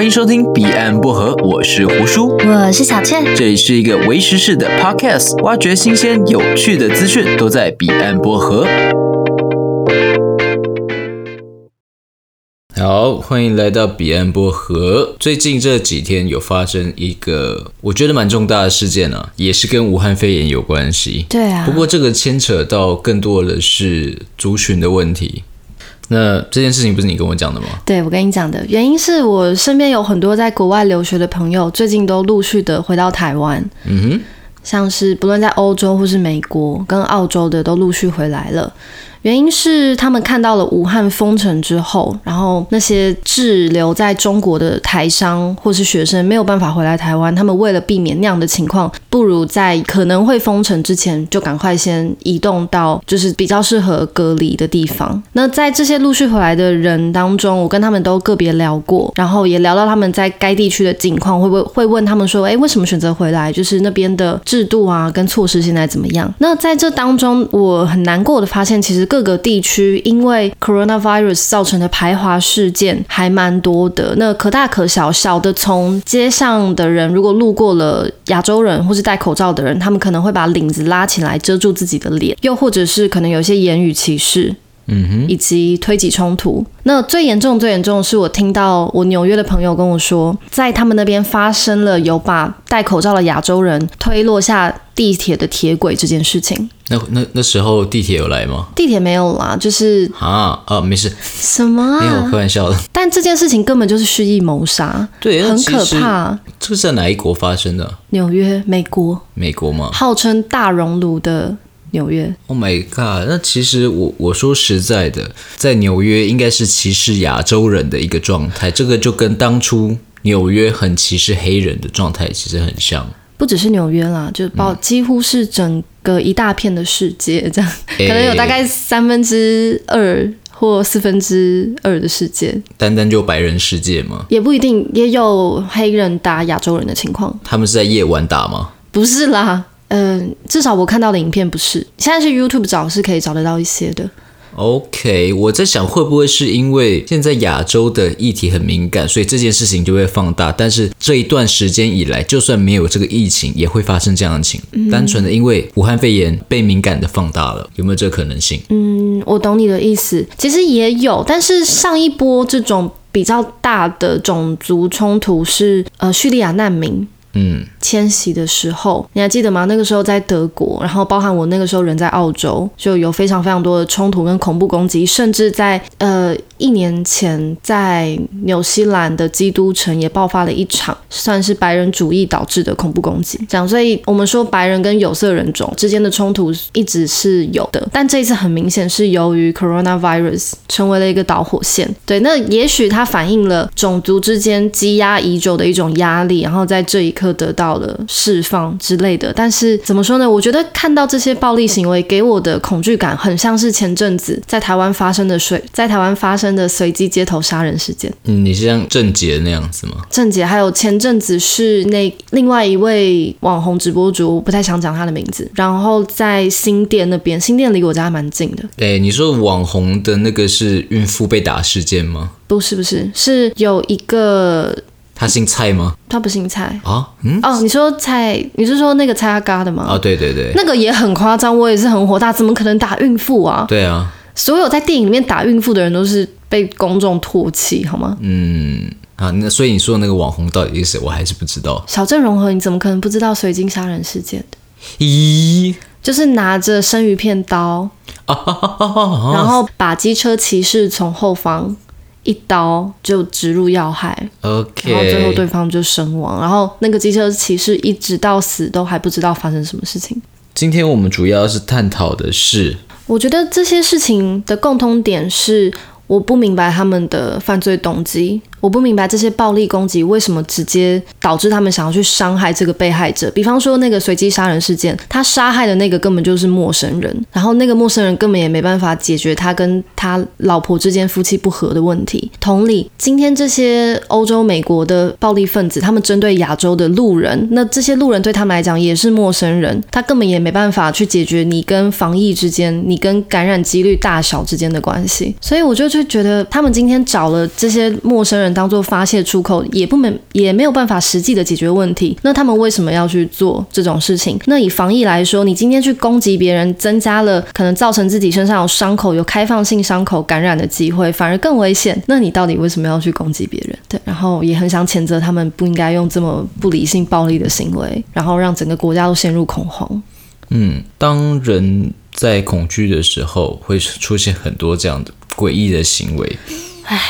欢迎收听《彼岸薄荷》，我是胡叔，我是小倩，这里是一个为时事的 podcast，挖掘新鲜有趣的资讯，都在彼岸薄荷。好，欢迎来到彼岸薄荷。最近这几天有发生一个我觉得蛮重大的事件啊，也是跟武汉肺炎有关系。对啊，不过这个牵扯到更多的是族群的问题。那这件事情不是你跟我讲的吗？对，我跟你讲的原因是我身边有很多在国外留学的朋友，最近都陆续的回到台湾。嗯哼，像是不论在欧洲或是美国跟澳洲的都陆续回来了。原因是他们看到了武汉封城之后，然后那些滞留在中国的台商或是学生没有办法回来台湾，他们为了避免那样的情况，不如在可能会封城之前就赶快先移动到就是比较适合隔离的地方。那在这些陆续回来的人当中，我跟他们都个别聊过，然后也聊到他们在该地区的境况，会不会会问他们说，哎，为什么选择回来？就是那边的制度啊跟措施现在怎么样？那在这当中，我很难过的发现，其实。各个地区因为 coronavirus 造成的排华事件还蛮多的，那可大可小，小的从街上的人如果路过了亚洲人或是戴口罩的人，他们可能会把领子拉起来遮住自己的脸，又或者是可能有些言语歧视。嗯哼，以及推挤冲突。那最严重、最严重的是，我听到我纽约的朋友跟我说，在他们那边发生了有把戴口罩的亚洲人推落下地铁的铁轨这件事情。那那那时候地铁有来吗？地铁没有啦，就是啊啊，没事。什么啊？没有，开玩笑的。但这件事情根本就是蓄意谋杀，对，很可怕。这是在哪一国发生的？纽约，美国。美国吗？号称大熔炉的。纽约，Oh my god！那其实我我说实在的，在纽约应该是歧视亚洲人的一个状态，这个就跟当初纽约很歧视黑人的状态其实很像。不只是纽约啦，就包几乎是整个一大片的世界这样，嗯、可能有大概三分之二或四分之二的世界，单单就白人世界吗？也不一定，也有黑人打亚洲人的情况。他们是在夜晚打吗？不是啦。嗯、呃，至少我看到的影片不是。现在是 YouTube 找是可以找得到一些的。OK，我在想会不会是因为现在亚洲的议题很敏感，所以这件事情就会放大。但是这一段时间以来，就算没有这个疫情，也会发生这样的情。嗯、单纯的因为武汉肺炎被敏感的放大了，有没有这个可能性？嗯，我懂你的意思。其实也有，但是上一波这种比较大的种族冲突是呃叙利亚难民。嗯，迁徙的时候，你还记得吗？那个时候在德国，然后包含我那个时候人在澳洲，就有非常非常多的冲突跟恐怖攻击，甚至在呃一年前，在纽西兰的基督城也爆发了一场算是白人主义导致的恐怖攻击。这样，所以我们说白人跟有色人种之间的冲突一直是有的，但这一次很明显是由于 coronavirus 成为了一个导火线。对，那也许它反映了种族之间积压已久的一种压力，然后在这一。可得到了释放之类的，但是怎么说呢？我觉得看到这些暴力行为给我的恐惧感，很像是前阵子在台湾发生的随在台湾发生的随机街头杀人事件。嗯，你是像郑杰那样子吗？郑杰还有前阵子是那另外一位网红直播主，我不太想讲他的名字。然后在新店那边，新店离我家还蛮近的。哎，你说网红的那个是孕妇被打事件吗？不是，不是，是有一个。他姓蔡吗？他不姓蔡啊。嗯。哦，你说蔡，你是说那个蔡阿嘎的吗？啊、哦，对对对。那个也很夸张，我也是很火大，怎么可能打孕妇啊？对啊。所有在电影里面打孕妇的人都是被公众唾弃，好吗？嗯。啊，那所以你说的那个网红到底是谁？我还是不知道。小镇融合，你怎么可能不知道水晶杀人事件的？咦？就是拿着生鱼片刀，啊、然后把机车骑士从后方。一刀就植入要害，OK，然后最后对方就身亡，然后那个机车骑士一直到死都还不知道发生什么事情。今天我们主要是探讨的是，我觉得这些事情的共通点是，我不明白他们的犯罪动机。我不明白这些暴力攻击为什么直接导致他们想要去伤害这个被害者。比方说那个随机杀人事件，他杀害的那个根本就是陌生人，然后那个陌生人根本也没办法解决他跟他老婆之间夫妻不和的问题。同理，今天这些欧洲、美国的暴力分子，他们针对亚洲的路人，那这些路人对他们来讲也是陌生人，他根本也没办法去解决你跟防疫之间、你跟感染几率大小之间的关系。所以我就就觉得，他们今天找了这些陌生人。当做发泄出口，也不没也没有办法实际的解决问题。那他们为什么要去做这种事情？那以防疫来说，你今天去攻击别人，增加了可能造成自己身上有伤口、有开放性伤口感染的机会，反而更危险。那你到底为什么要去攻击别人？对，然后也很想谴责他们不应该用这么不理性、暴力的行为，然后让整个国家都陷入恐慌。嗯，当人在恐惧的时候，会出现很多这样的诡异的行为。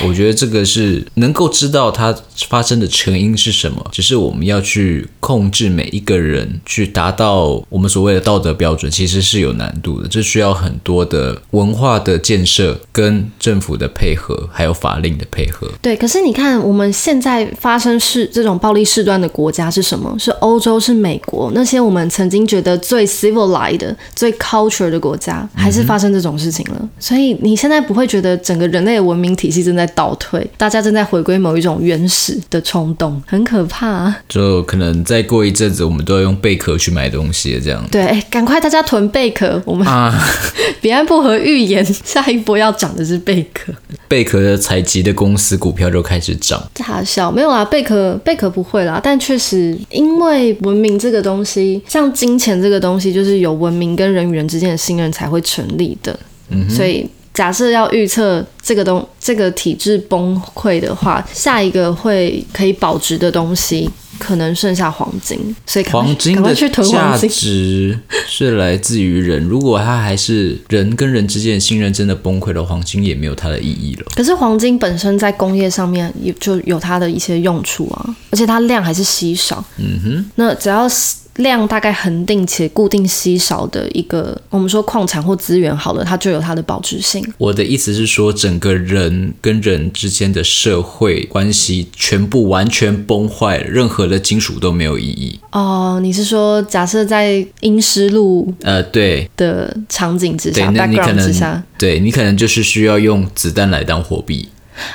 我觉得这个是能够知道它发生的成因是什么，只是我们要去控制每一个人，去达到我们所谓的道德标准，其实是有难度的。这需要很多的文化的建设、跟政府的配合，还有法令的配合。对，可是你看，我们现在发生事这种暴力事端的国家是什么？是欧洲，是美国，那些我们曾经觉得最 civilized、最 culture 的国家，还是发生这种事情了。嗯、所以你现在不会觉得整个人类的文明体系正在倒退，大家正在回归某一种原始的冲动，很可怕啊。就可能再过一阵子，我们都要用贝壳去买东西这样。对，哎，赶快大家囤贝壳，我们啊，彼岸薄荷预言下一波要涨的是贝壳。贝壳的采集的公司股票就开始涨。大笑没有啦，贝壳贝壳不会啦，但确实因为文明这个东西，像金钱这个东西，就是有文明跟人与人之间的信任才会成立的。嗯，所以。假设要预测这个东这个体制崩溃的话，下一个会可以保值的东西，可能剩下黄金。所以黄金的价值是来自于人。如果它还是人跟人之间的信任真的崩溃了，黄金也没有它的意义了。可是黄金本身在工业上面也就有它的一些用处啊，而且它量还是稀少。嗯哼，那只要是。量大概恒定且固定稀少的一个，我们说矿产或资源好了，它就有它的保值性。我的意思是说，整个人跟人之间的社会关系全部完全崩坏，任何的金属都没有意义。哦，你是说，假设在阴湿路呃对的场景之下，那你可能之下，对你可能就是需要用子弹来当货币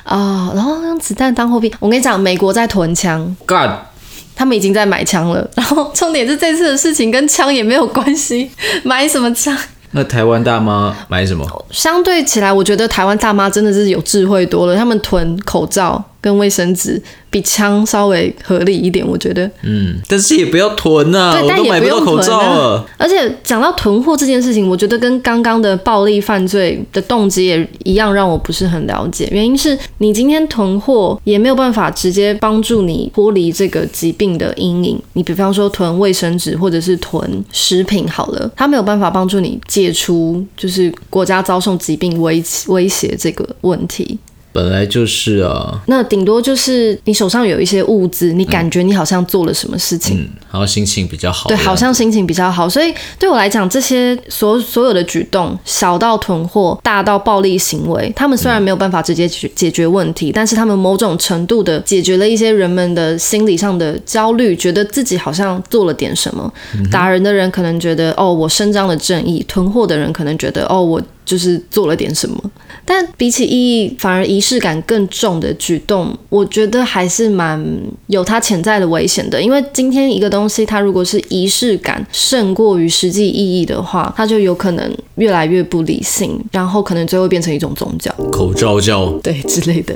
哦，然后用子弹当货币。我跟你讲，美国在囤枪。God。他们已经在买枪了，然后重点是这次的事情跟枪也没有关系，买什么枪？那台湾大妈买什么？相对起来，我觉得台湾大妈真的是有智慧多了，他们囤口罩跟卫生纸。比枪稍微合理一点，我觉得。嗯，但是也不要囤呐、啊，对，但也不用囤啊。而且讲到囤货这件事情，我觉得跟刚刚的暴力犯罪的动机也一样，让我不是很了解。原因是你今天囤货也没有办法直接帮助你脱离这个疾病的阴影。你比方说囤卫生纸或者是囤食品好了，它没有办法帮助你解除就是国家遭受疾病威威胁这个问题。本来就是啊，那顶多就是你手上有一些物资，你感觉你好像做了什么事情，嗯，然后心情比较好。对，好像心情比较好。所以对我来讲，这些所所有的举动，小到囤货，大到暴力行为，他们虽然没有办法直接解解决问题，嗯，但是他们某种程度的解决了一些人们的心理上的焦虑，觉得自己好像做了点什么。嗯，打人的人可能觉得哦，我伸张了正义；囤货的人可能觉得哦，我。就是做了点什么，但比起意义反而仪式感更重的举动，我觉得还是蛮有它潜在的危险的。因为今天一个东西，它如果是仪式感胜过于实际意义的话，它就有可能越来越不理性，然后可能最后变成一种宗教，口罩教，对之类的。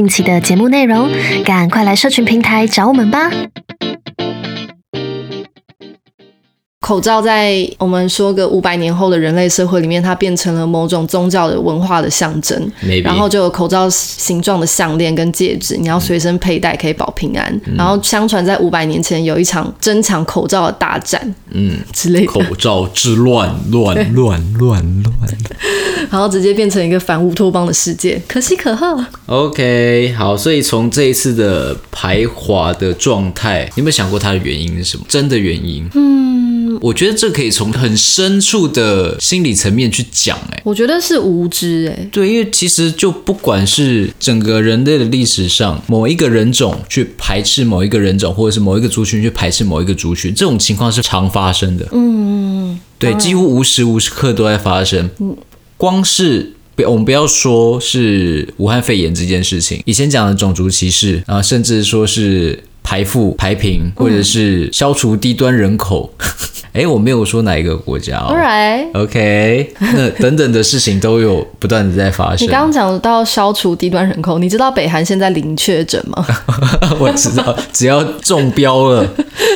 近期的节目内容，赶快来社群平台找我们吧！口罩在我们说个五百年后的人类社会里面，它变成了某种宗教的文化的象征。然后就有口罩形状的项链跟戒指，你要随身佩戴可以保平安。嗯、然后相传在五百年前有一场争抢口罩的大战，嗯之类的。口罩之乱，乱乱乱乱乱。然后直接变成一个反乌托邦的世界，可喜可贺。OK，好，所以从这一次的排华的状态，你有没有想过它的原因是什么？真的原因？嗯。我觉得这可以从很深处的心理层面去讲。哎，我觉得是无知。哎，对，因为其实就不管是整个人类的历史上，某一个人种去排斥某一个人种，或者是某一个族群去排斥某一个族群，这种情况是常发生的。嗯，对，几乎无时无刻都在发生。嗯，光是。我们不要说是武汉肺炎这件事情，以前讲的种族歧视啊，甚至说是排富、排贫，或者是消除低端人口。哎、嗯，我没有说哪一个国家哦。Alright，OK，那等等的事情都有不断的在发生。你刚刚讲到消除低端人口，你知道北韩现在零确诊吗？我知道，只要中标了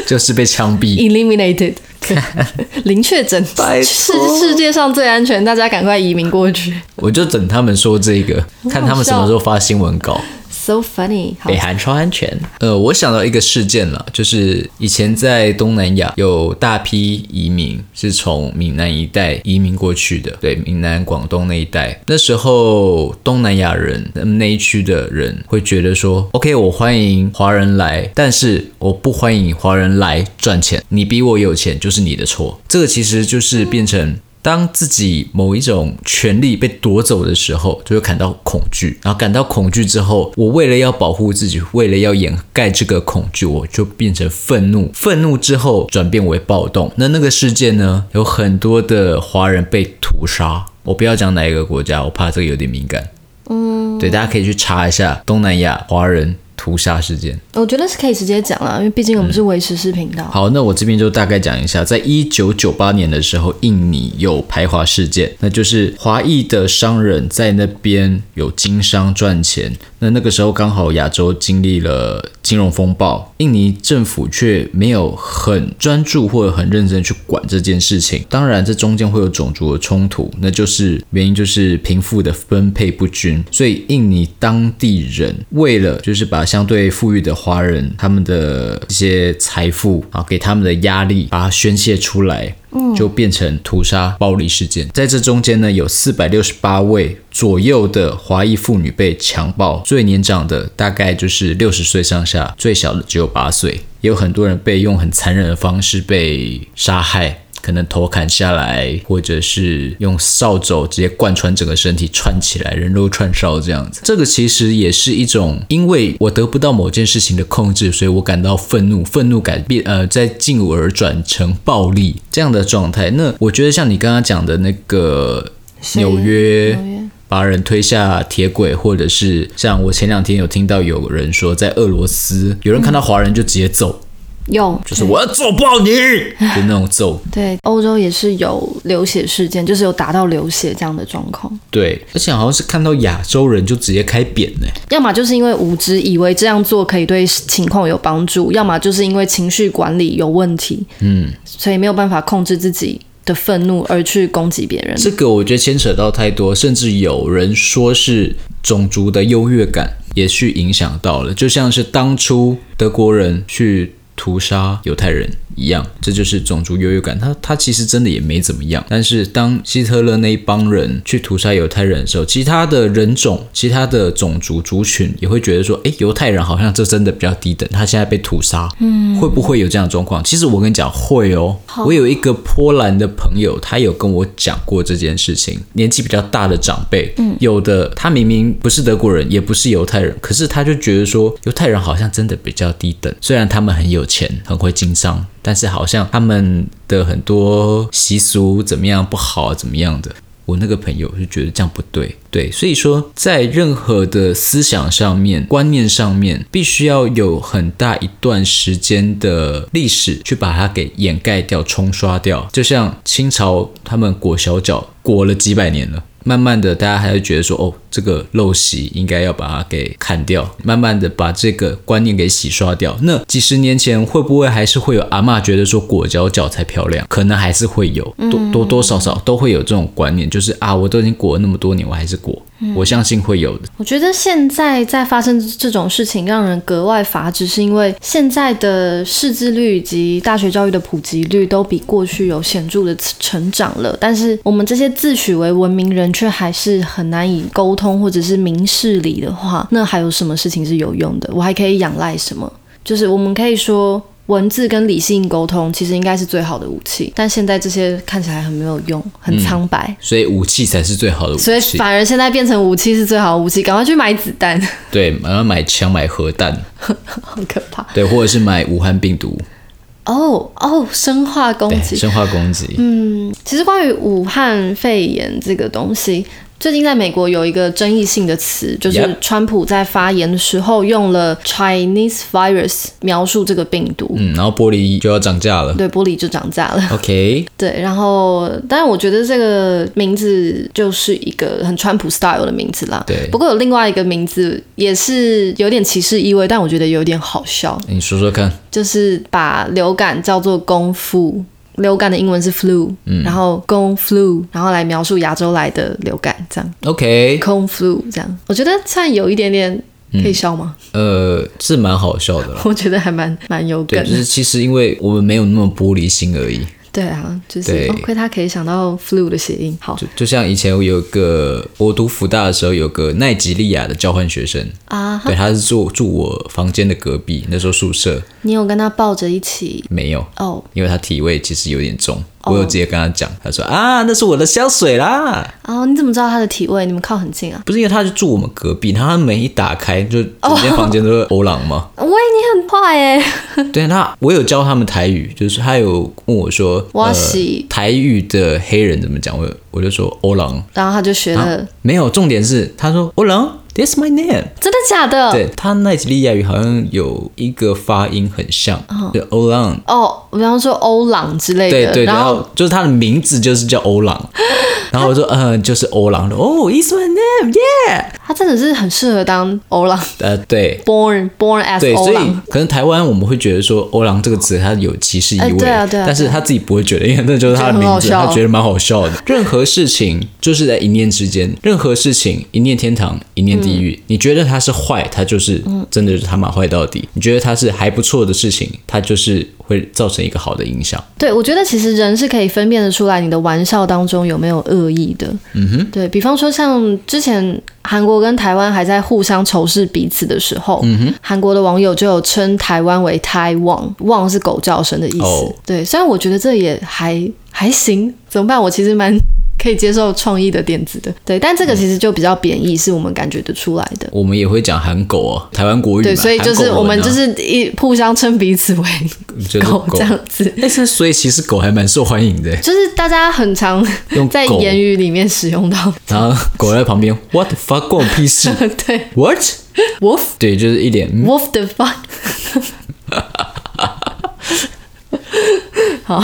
就是被枪毙，eliminated。零确诊，是世界上最安全，大家赶快移民过去。我就等他们说这个，看他们什么时候发新闻稿。So funny，北韩超安全。呃，我想到一个事件了，就是以前在东南亚有大批移民是从闽南一带移民过去的，对，闽南、广东那一带。那时候东南亚人那一区的人会觉得说，OK，我欢迎华人来，但是我不欢迎华人来赚钱。你比我有钱就是你的错。这个其实就是变成。当自己某一种权利被夺走的时候，就会感到恐惧，然后感到恐惧之后，我为了要保护自己，为了要掩盖这个恐惧，我就变成愤怒，愤怒之后转变为暴动。那那个事件呢，有很多的华人被屠杀。我不要讲哪一个国家，我怕这个有点敏感。嗯，对，大家可以去查一下东南亚华人。屠杀事件，我觉得是可以直接讲了，因为毕竟我们是维持视频道。嗯。好，那我这边就大概讲一下，在一九九八年的时候，印尼有排华事件，那就是华裔的商人在那边有经商赚钱。那那个时候刚好亚洲经历了金融风暴，印尼政府却没有很专注或者很认真去管这件事情。当然，这中间会有种族的冲突，那就是原因就是贫富的分配不均。所以印尼当地人为了就是把相对富裕的华人他们的一些财富啊给他们的压力，把它宣泄出来。就变成屠杀暴力事件，在这中间呢，有四百六十八位左右的华裔妇女被强暴，最年长的大概就是六十岁上下，最小的只有八岁，也有很多人被用很残忍的方式被杀害。可能头砍下来，或者是用扫帚直接贯穿整个身体串起来，人肉串烧这样子。这个其实也是一种，因为我得不到某件事情的控制，所以我感到愤怒，愤怒改变呃，在进而转成暴力这样的状态。那我觉得像你刚刚讲的那个纽约把人推下铁轨，或者是像我前两天有听到有人说，在俄罗斯有人看到华人就直接揍。有，就是我要揍爆你，就那种揍。对，欧洲也是有流血事件，就是有打到流血这样的状况。对，而且好像是看到亚洲人就直接开扁呢。要么就是因为无知，以为这样做可以对情况有帮助；要么就是因为情绪管理有问题，嗯，所以没有办法控制自己的愤怒而去攻击别人。这个我觉得牵扯到太多，甚至有人说是种族的优越感也去影响到了，就像是当初德国人去。屠杀犹太人。一样，这就是种族优越感。他他其实真的也没怎么样。但是当希特勒那一帮人去屠杀犹太人的时候，其他的人种、其他的种族族群也会觉得说：“哎，犹太人好像这真的比较低等。”他现在被屠杀，嗯，会不会有这样的状况？其实我跟你讲，会哦。我有一个波兰的朋友，他有跟我讲过这件事情。年纪比较大的长辈，嗯，有的他明明不是德国人，也不是犹太人，可是他就觉得说犹太人好像真的比较低等，虽然他们很有钱，很会经商。但是好像他们的很多习俗怎么样不好，怎么样的？我那个朋友就觉得这样不对，对，所以说在任何的思想上面、观念上面，必须要有很大一段时间的历史去把它给掩盖掉、冲刷掉。就像清朝他们裹小脚裹了几百年了。慢慢的，大家还是觉得说，哦，这个陋习应该要把它给砍掉。慢慢的把这个观念给洗刷掉。那几十年前会不会还是会有阿嬷觉得说裹脚脚才漂亮？可能还是会有，多多多少少都会有这种观念，就是啊，我都已经裹了那么多年，我还是裹。我相信会有的。我觉得现在在发生这种事情，让人格外乏知，是因为现在的识字率以及大学教育的普及率都比过去有显著的成长了。但是我们这些自诩为文明人，却还是很难以沟通或者是明事理的话，那还有什么事情是有用的？我还可以仰赖什么？就是我们可以说。文字跟理性沟通其实应该是最好的武器，但现在这些看起来很没有用，很苍白，嗯，所以武器才是最好的武器。所以反而现在变成武器是最好的武器，赶快去买子弹。对，马上买枪买核弹，好可怕。对，或者是买武汉病毒。哦哦，生化攻击，生化攻击。嗯，其实关于武汉肺炎这个东西。最近在美国有一个争议性的词，就是川普在发言的时候用了 Chinese virus 描述这个病毒，嗯，然后玻璃就要涨价了，对，玻璃就涨价了。OK，对，然后，当然我觉得这个名字就是一个很川普 style 的名字啦。对，不过有另外一个名字也是有点歧视意味，但我觉得有点好笑。你说说看，就是把流感叫做功夫。流感的英文是 flu，、嗯、然后 gongflu 然后来描述亚洲来的流感，这样。OK，con flu 这样，我觉得算有一点点可以笑吗？嗯、呃，是蛮好笑的。我觉得还蛮蛮有梗的。就是其实因为我们没有那么玻璃心而已。对啊，就是亏、哦、他可以想到 flu 的谐音。好，就就像以前我有个我读福大的时候，有个奈及利亚的交换学生啊，对，他是住住我房间的隔壁，那时候宿舍。你有跟他抱着一起？没有哦，oh. 因为他体味其实有点重。我有直接跟他讲，他说啊，那是我的香水啦。哦，你怎么知道他的体味？你们靠很近啊？不是因为他就住我们隔壁，然后他门一打开，就整间房间都是欧朗吗？喂，你很坏哎。对，他我有教他们台语，就是他有问我说，哇西、呃、台语的黑人怎么讲？我我就说欧朗，然后他就学了。没有，重点是他说欧朗。That's my name，真的假的？对，他奈及利亚语好像有一个发音很像，就欧朗。哦，比方说欧朗之类的。对对，然后就是他的名字就是叫欧朗。然后我说，嗯，就是欧朗的。哦，It's my name，Yeah。他真的是很适合当欧朗。呃，对，Born Born as 欧朗。可能台湾我们会觉得说欧朗这个词它有歧视意味，对啊对啊。但是他自己不会觉得，因为那就是他的名字，他觉得蛮好笑的。任何事情就是在一念之间，任何事情一念天堂，一念。地狱，你觉得它是坏，它就是真的是他妈坏到底。你觉得它是还不错的事情，它就是会造成一个好的影响。对，我觉得其实人是可以分辨得出来，你的玩笑当中有没有恶意的。嗯哼，对，比方说像之前韩国跟台湾还在互相仇视彼此的时候，嗯哼，韩国的网友就有称台湾为台旺，旺是狗叫声的意思。Oh. 对，虽然我觉得这也还还行，怎么办？我其实蛮。可以接受创意的点子的，对，但这个其实就比较贬义，是我们感觉得出来的。我们也会讲韩狗哦，台湾国语。对，所以就是我们就是一互相称彼此为狗这样子。但是所以其实狗还蛮受欢迎的，就是大家很常用 在言语里面使用到。然后狗在旁边，What the fuck，关我屁事。对，What？Wolf？对，就是一脸 Wolf the fuck。好，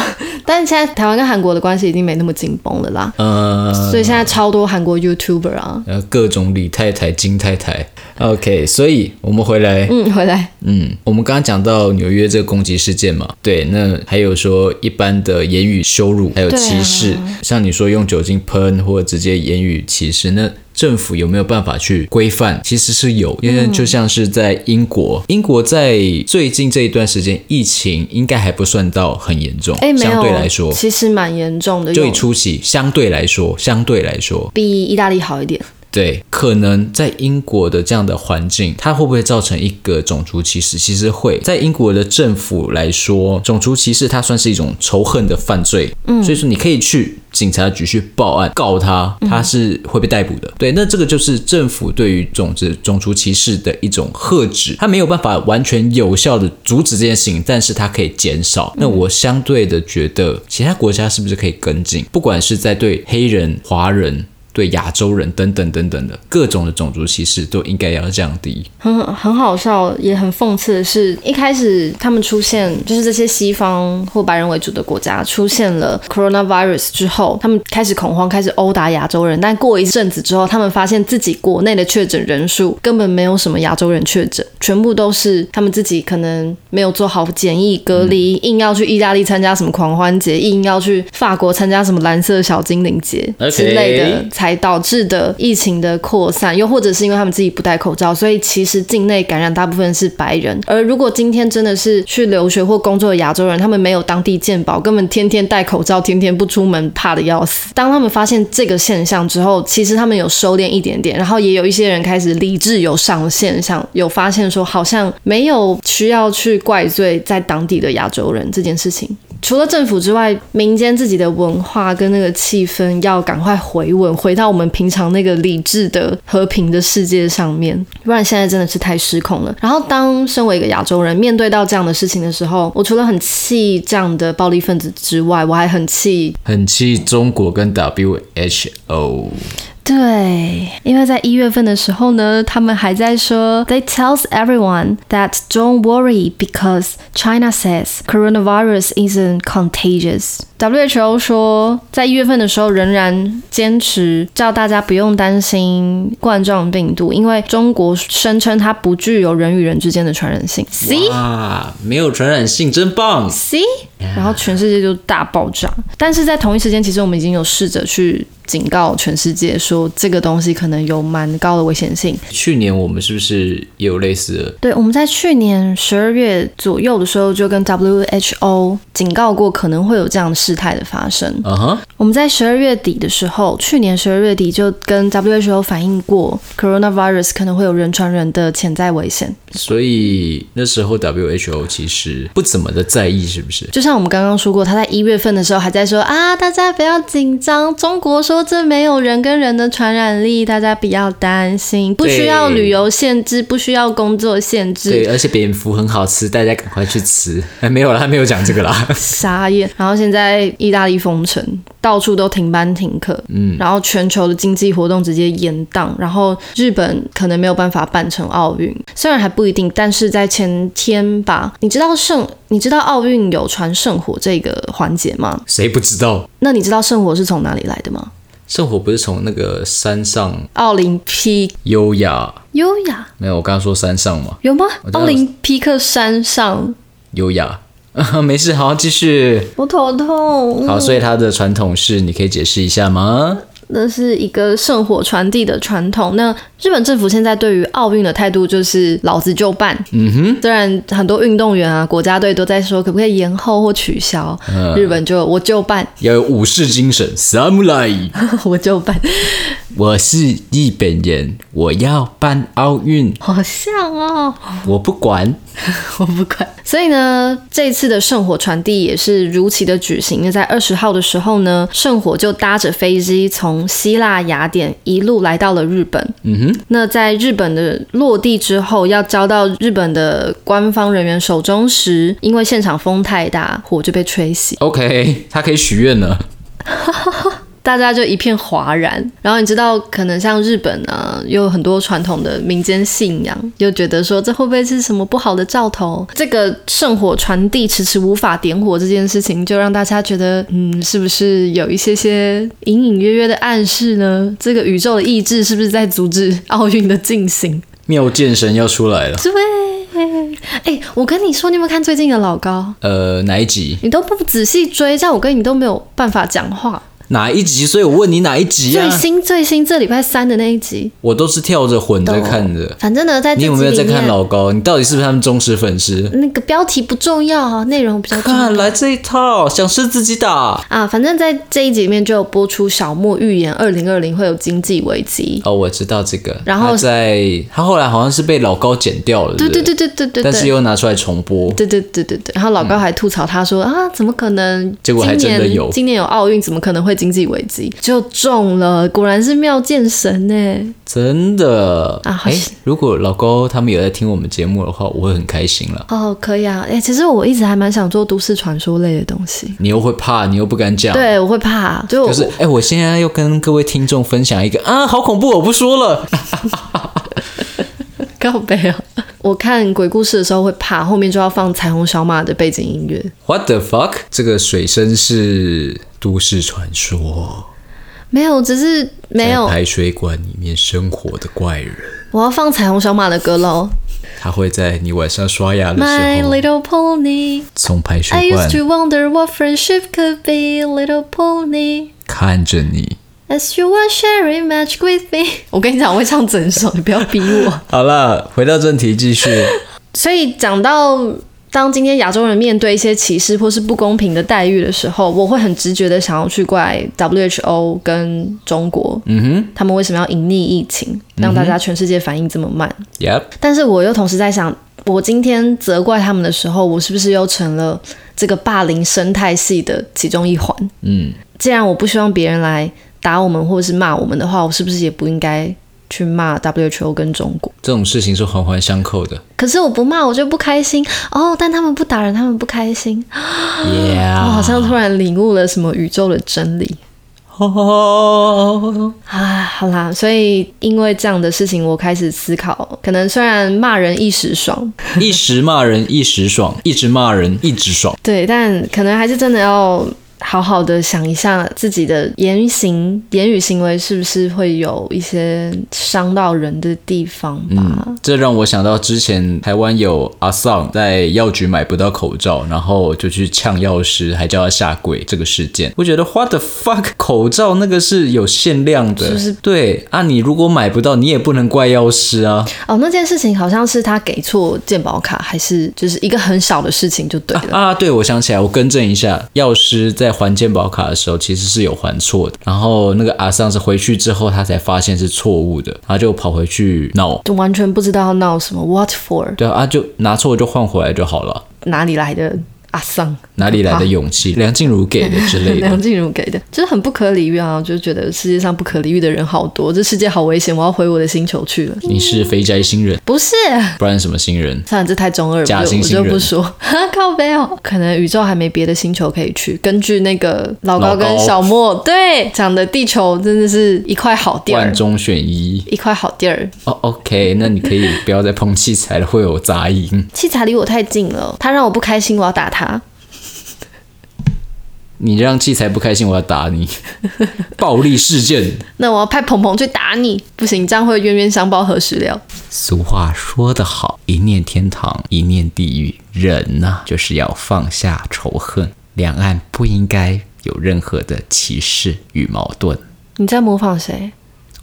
但是现在台湾跟韩国的关系已经没那么紧绷了啦。嗯，所以现在超多韩国 YouTuber 啊，呃，各种李太太、金太太。OK，所以我们回来，嗯，回来，嗯，我们刚刚讲到纽约这个攻击事件嘛，对，那还有说一般的言语羞辱，还有歧视，啊、像你说用酒精喷或者直接言语歧视，那。政府有没有办法去规范？其实是有，因为就像是在英国，英国在最近这一段时间，疫情应该还不算到很严重，哎，相对来说，其实蛮严重的。就以初期相对来说，相对来说，比意大利好一点。对，可能在英国的这样的环境，它会不会造成一个种族歧视？其实会在英国的政府来说，种族歧视它算是一种仇恨的犯罪。嗯，所以说你可以去警察局去报案告他，他是会被逮捕的。嗯、对，那这个就是政府对于种子种族歧视的一种遏止，他没有办法完全有效的阻止这件事情，但是它可以减少。那我相对的觉得，其他国家是不是可以跟进？不管是在对黑人、华人。对亚洲人等等等等的各种的种族歧视都应该要降低。很很好笑，也很讽刺的是，一开始他们出现，就是这些西方或白人为主的国家出现了 coronavirus 之后，他们开始恐慌，开始殴打亚洲人。但过一阵子之后，他们发现自己国内的确诊人数根本没有什么亚洲人确诊，全部都是他们自己可能没有做好检疫隔离，嗯、硬要去意大利参加什么狂欢节，硬要去法国参加什么蓝色小精灵节之类的。才导致的疫情的扩散，又或者是因为他们自己不戴口罩，所以其实境内感染大部分是白人。而如果今天真的是去留学或工作的亚洲人，他们没有当地健保，根本天天戴口罩，天天不出门，怕得要死。当他们发现这个现象之后，其实他们有收敛一点点，然后也有一些人开始理智有上线，想有发现说好像没有需要去怪罪在当地的亚洲人这件事情。除了政府之外，民间自己的文化跟那个气氛要赶快回稳，回到我们平常那个理智的和平的世界上面，不然现在真的是太失控了。然后，当身为一个亚洲人面对到这样的事情的时候，我除了很气这样的暴力分子之外，我还很气，很气中国跟 WHO。对，因为在一月份的时候呢，他们还在说，They tells everyone that don't worry because China says coronavirus isn't contagious。 WHO 说，在一月份的时候仍然坚持叫大家不用担心冠状病毒，因为中国声称它不具有人与人之间的传染性。See？哇，没有传染性，真棒。See？然后全世界就大爆炸，但是在同一时间，其实我们已经有试着去。警告全世界说这个东西可能有蛮高的危险性。去年我们是不是也有类似的？对，我们在去年十二月左右的时候就跟 WHO 警告过，可能会有这样的事态的发生。嗯哼，我们在十二月底的时候，去年十二月底就跟 WHO 反映过，coronavirus 可能会有人传人的潜在危险。所以那时候 WHO 其实不怎么的在意，是不是？就像我们刚刚说过，他在一月份的时候还在说啊，大家不要紧张，中国说。这没有人跟人的传染力，大家不要担心，不需要旅游限制，不需要工作限制。对，而且蝙蝠很好吃，大家赶快去吃。哎，没有了，他没有讲这个啦。傻眼。然后现在意大利封城，到处都停班停课，嗯，然后全球的经济活动直接延宕，然后日本可能没有办法办成奥运，虽然还不一定，但是在前天吧，你知道圣，你知道奥运有传圣火这个环节吗？谁不知道？那你知道圣火是从哪里来的吗？圣火不是从那个山上？奥林匹优雅，优雅没有，我刚刚说山上嘛？有吗？奥林匹克山上优雅，没事，好，继续。我头痛。好，所以它的传统是，你可以解释一下吗？那是一个圣火传递的传统。那日本政府现在对于奥运的态度就是老子就办。嗯哼，虽然很多运动员啊、国家队都在说可不可以延后或取消，嗯、日本就我就办，要有武士精神，Samurai，我就办。我是日本人，我要办奥运。好像哦，我不管，我不管。所以呢，这次的圣火传递也是如期的举行。那在二十号的时候呢，圣火就搭着飞机从希腊雅典一路来到了日本。嗯哼。那在日本的落地之后，要交到日本的官方人员手中时，因为现场风太大，火就被吹熄。OK，他可以许愿了。大家就一片哗然，然后你知道，可能像日本啊，有很多传统的民间信仰，又觉得说这会不会是什么不好的兆头？这个圣火传递迟迟无法点火这件事情，就让大家觉得，嗯，是不是有一些些隐隐约约的暗示呢？这个宇宙的意志是不是在阻止奥运的进行？妙剑神要出来了。对，哎，我跟你说，你有没有看最近的老高？呃，哪一集？你都不仔细追，这样我跟你都没有办法讲话。哪一集？所以我问你哪一集啊？最新最新这礼拜三的那一集，我都是跳着混着看的。反正呢，在你有没有在看老高？你到底是不是他们忠实粉丝？那个标题不重要啊，内容比较重要。看来这一套想是自己打啊。反正在这一集里面就有播出小莫预言二零二零会有经济危机。哦，我知道这个。然后他在他后来好像是被老高剪掉了，对对对对对对。但是又拿出来重播。对对对对对。然后老高还吐槽他说、嗯、啊，怎么可能？结果还真的有。今年有奥运，怎么可能会经济危机？就中了，果然是妙见神呢！真的啊，哎，如果老高他们有在听我们节目的话，我会很开心了。哦，可以啊，哎，其实我一直还蛮想做都市传说类的东西。你又会怕，你又不敢讲。对，我会怕，就，就是哎，我现在要跟各位听众分享一个啊，好恐怖，我不说了。告白啊！我看鬼故事的时候会怕，后面就要放彩虹小马的背景音乐。What the fuck？这个水声是都市传说。没有，只是没有。排水管里面生活的怪人。我要放彩虹小马的歌喽。他会在你晚上刷牙的时候。My little pony。从排水管。I used to wonder what friendship could be, little pony。看着你。As you are sharing magic with me，我跟你讲，我会唱整首，你不要逼我。好了，回到正题，继续。所以讲到。当今天亚洲人面对一些歧视或是不公平的待遇的时候，我会很直觉的想要去怪 WHO 跟中国，嗯哼，他们为什么要隐匿疫情，让大家全世界反应这么慢？Yep。但是我又同时在想，我今天责怪他们的时候，我是不是又成了这个霸凌生态系的其中一环？嗯，既然我不希望别人来打我们或者是骂我们的话，我是不是也不应该？去骂 WHO 跟中国这种事情是环环相扣的。可是我不骂我就不开心哦，但他们不打人，他们不开心。我好像突然领悟了什么宇宙的真理。啊，好啦，所以因为这样的事情，我开始思考，可能虽然骂人一时爽，一时骂人一时爽，一直骂人一直爽，对，但可能还是真的要。好好的想一下自己的言行、言语行为是不是会有一些伤到人的地方吧？嗯，这让我想到之前台湾有阿桑在药局买不到口罩，然后就去呛药师，还叫他下跪这个事件。我觉得 What the fuck，口罩那个是有限量的，是不是？对啊，你如果买不到，你也不能怪药师啊。哦，那件事情好像是他给错健保卡，还是就是一个很小的事情就对了啊，啊？对，我想起来，我更正一下，药师在。还健保卡的时候，其实是有还错的。然后那个阿桑是回去之后，他才发现是错误的，他就跑回去闹，就完全不知道要闹什么。What for？对啊，就拿错就换回来就好了。哪里来的？阿桑哪里来的勇气？梁静茹给的之类的。梁静茹给的，就是很不可理喻啊！就觉得世界上不可理喻的人好多，这世界好危险，我要回我的星球去了。你是肥宅星人？不是，不然什么星人？算了，这太中二了，假星星，我就不说。靠北哦，可能宇宙还没别的星球可以去。根据那个老高跟小莫对讲的，地球真的是一块好地儿，万中选一，一块好地儿。哦、oh,，OK，那你可以不要再碰器材了，会有杂音。器材离我太近了，他让我不开心，我要打他。你让器材不开心，我要打你！暴力事件。那我要派鹏鹏去打你，不行，这样会冤冤相报何时了？俗话说得好，一念天堂，一念地狱。人呐，就是要放下仇恨，两岸不应该有任何的歧视与矛盾。你在模仿谁？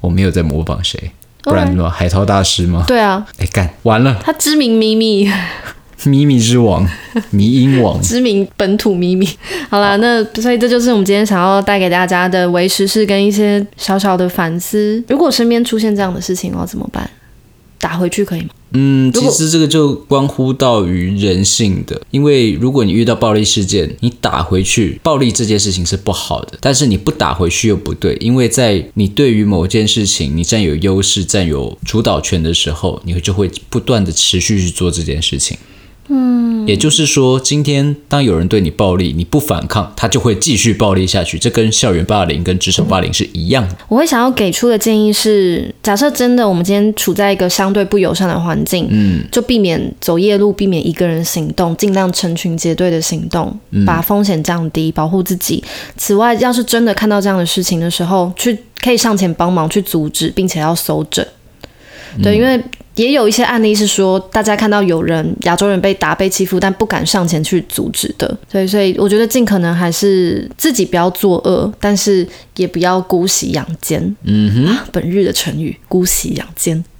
我没有在模仿谁，不然呢？海涛大师吗？对啊。哎，干完了！他知名咪咪。咪咪之王，迷音王，知名本土咪咪。好啦，那所以这就是我们今天想要带给大家的微时事跟一些小小的反思。如果身边出现这样的事情，我要怎么办？打回去可以吗？嗯，其实这个就关乎到于人性的，因为如果你遇到暴力事件，你打回去，暴力这件事情是不好的，但是你不打回去又不对，因为在你对于某件事情你占有优势、占有主导权的时候，你就会不断的持续去做这件事情。嗯，也就是说，今天当有人对你暴力，你不反抗，他就会继续暴力下去。这跟校园霸凌、跟职场霸凌是一样的。我会想要给出的建议是：假设真的我们今天处在一个相对不友善的环境，嗯，就避免走夜路，避免一个人行动，尽量成群结队的行动，把风险降低，保护自己。此外，要是真的看到这样的事情的时候，去可以上前帮忙去阻止，并且要搜证。对，因为。也有一些案例是说，大家看到有人亚洲人被打被欺负，但不敢上前去阻止的。所以，所以我觉得尽可能还是自己不要作恶，但是也不要姑息养奸。嗯哼、啊，本日的成语“姑息养奸”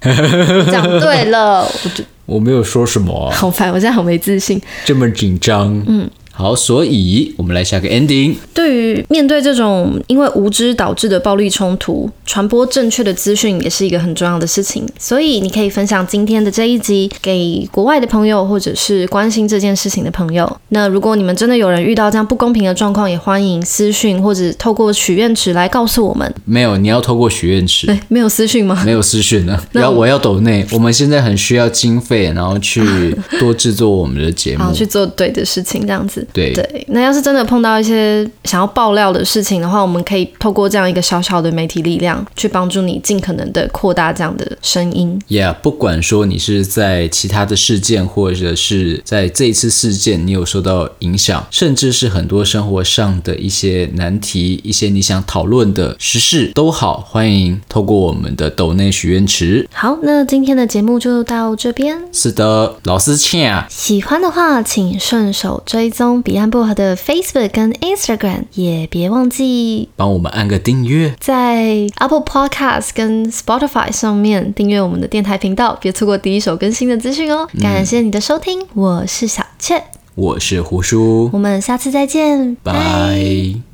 讲对了。我就 我没有说什么、啊，好烦，我现在好没自信，这么紧张。嗯。好，所以我们来下个 ending。对于面对这种因为无知导致的暴力冲突，传播正确的资讯也是一个很重要的事情。所以你可以分享今天的这一集给国外的朋友，或者是关心这件事情的朋友。那如果你们真的有人遇到这样不公平的状况，也欢迎私讯或者透过许愿池来告诉我们。没有，你要透过许愿池。对，没有私讯吗？没有私讯呢。然后我要抖内，我们现在很需要经费，然后去多制作我们的节目，好去做对的事情，这样子。对对，那要是真的碰到一些想要爆料的事情的话，我们可以透过这样一个小小的媒体力量，去帮助你尽可能的扩大这样的声音。Yeah，不管说你是在其他的事件，或者是在这一次事件，你有受到影响，甚至是很多生活上的一些难题，一些你想讨论的时事都好，欢迎透过我们的抖内许愿池。好，那今天的节目就到这边。是的，老师欠啊。喜欢的话，请顺手追踪。踪彼岸薄荷的 Facebook 跟 Instagram，也别忘记帮我们按个订阅，在 Apple Podcast 跟 Spotify 上面订阅我们的电台频道，别错过第一手更新的资讯哦。感谢你的收听，我是小倩，我是胡叔，我们下次再见，拜。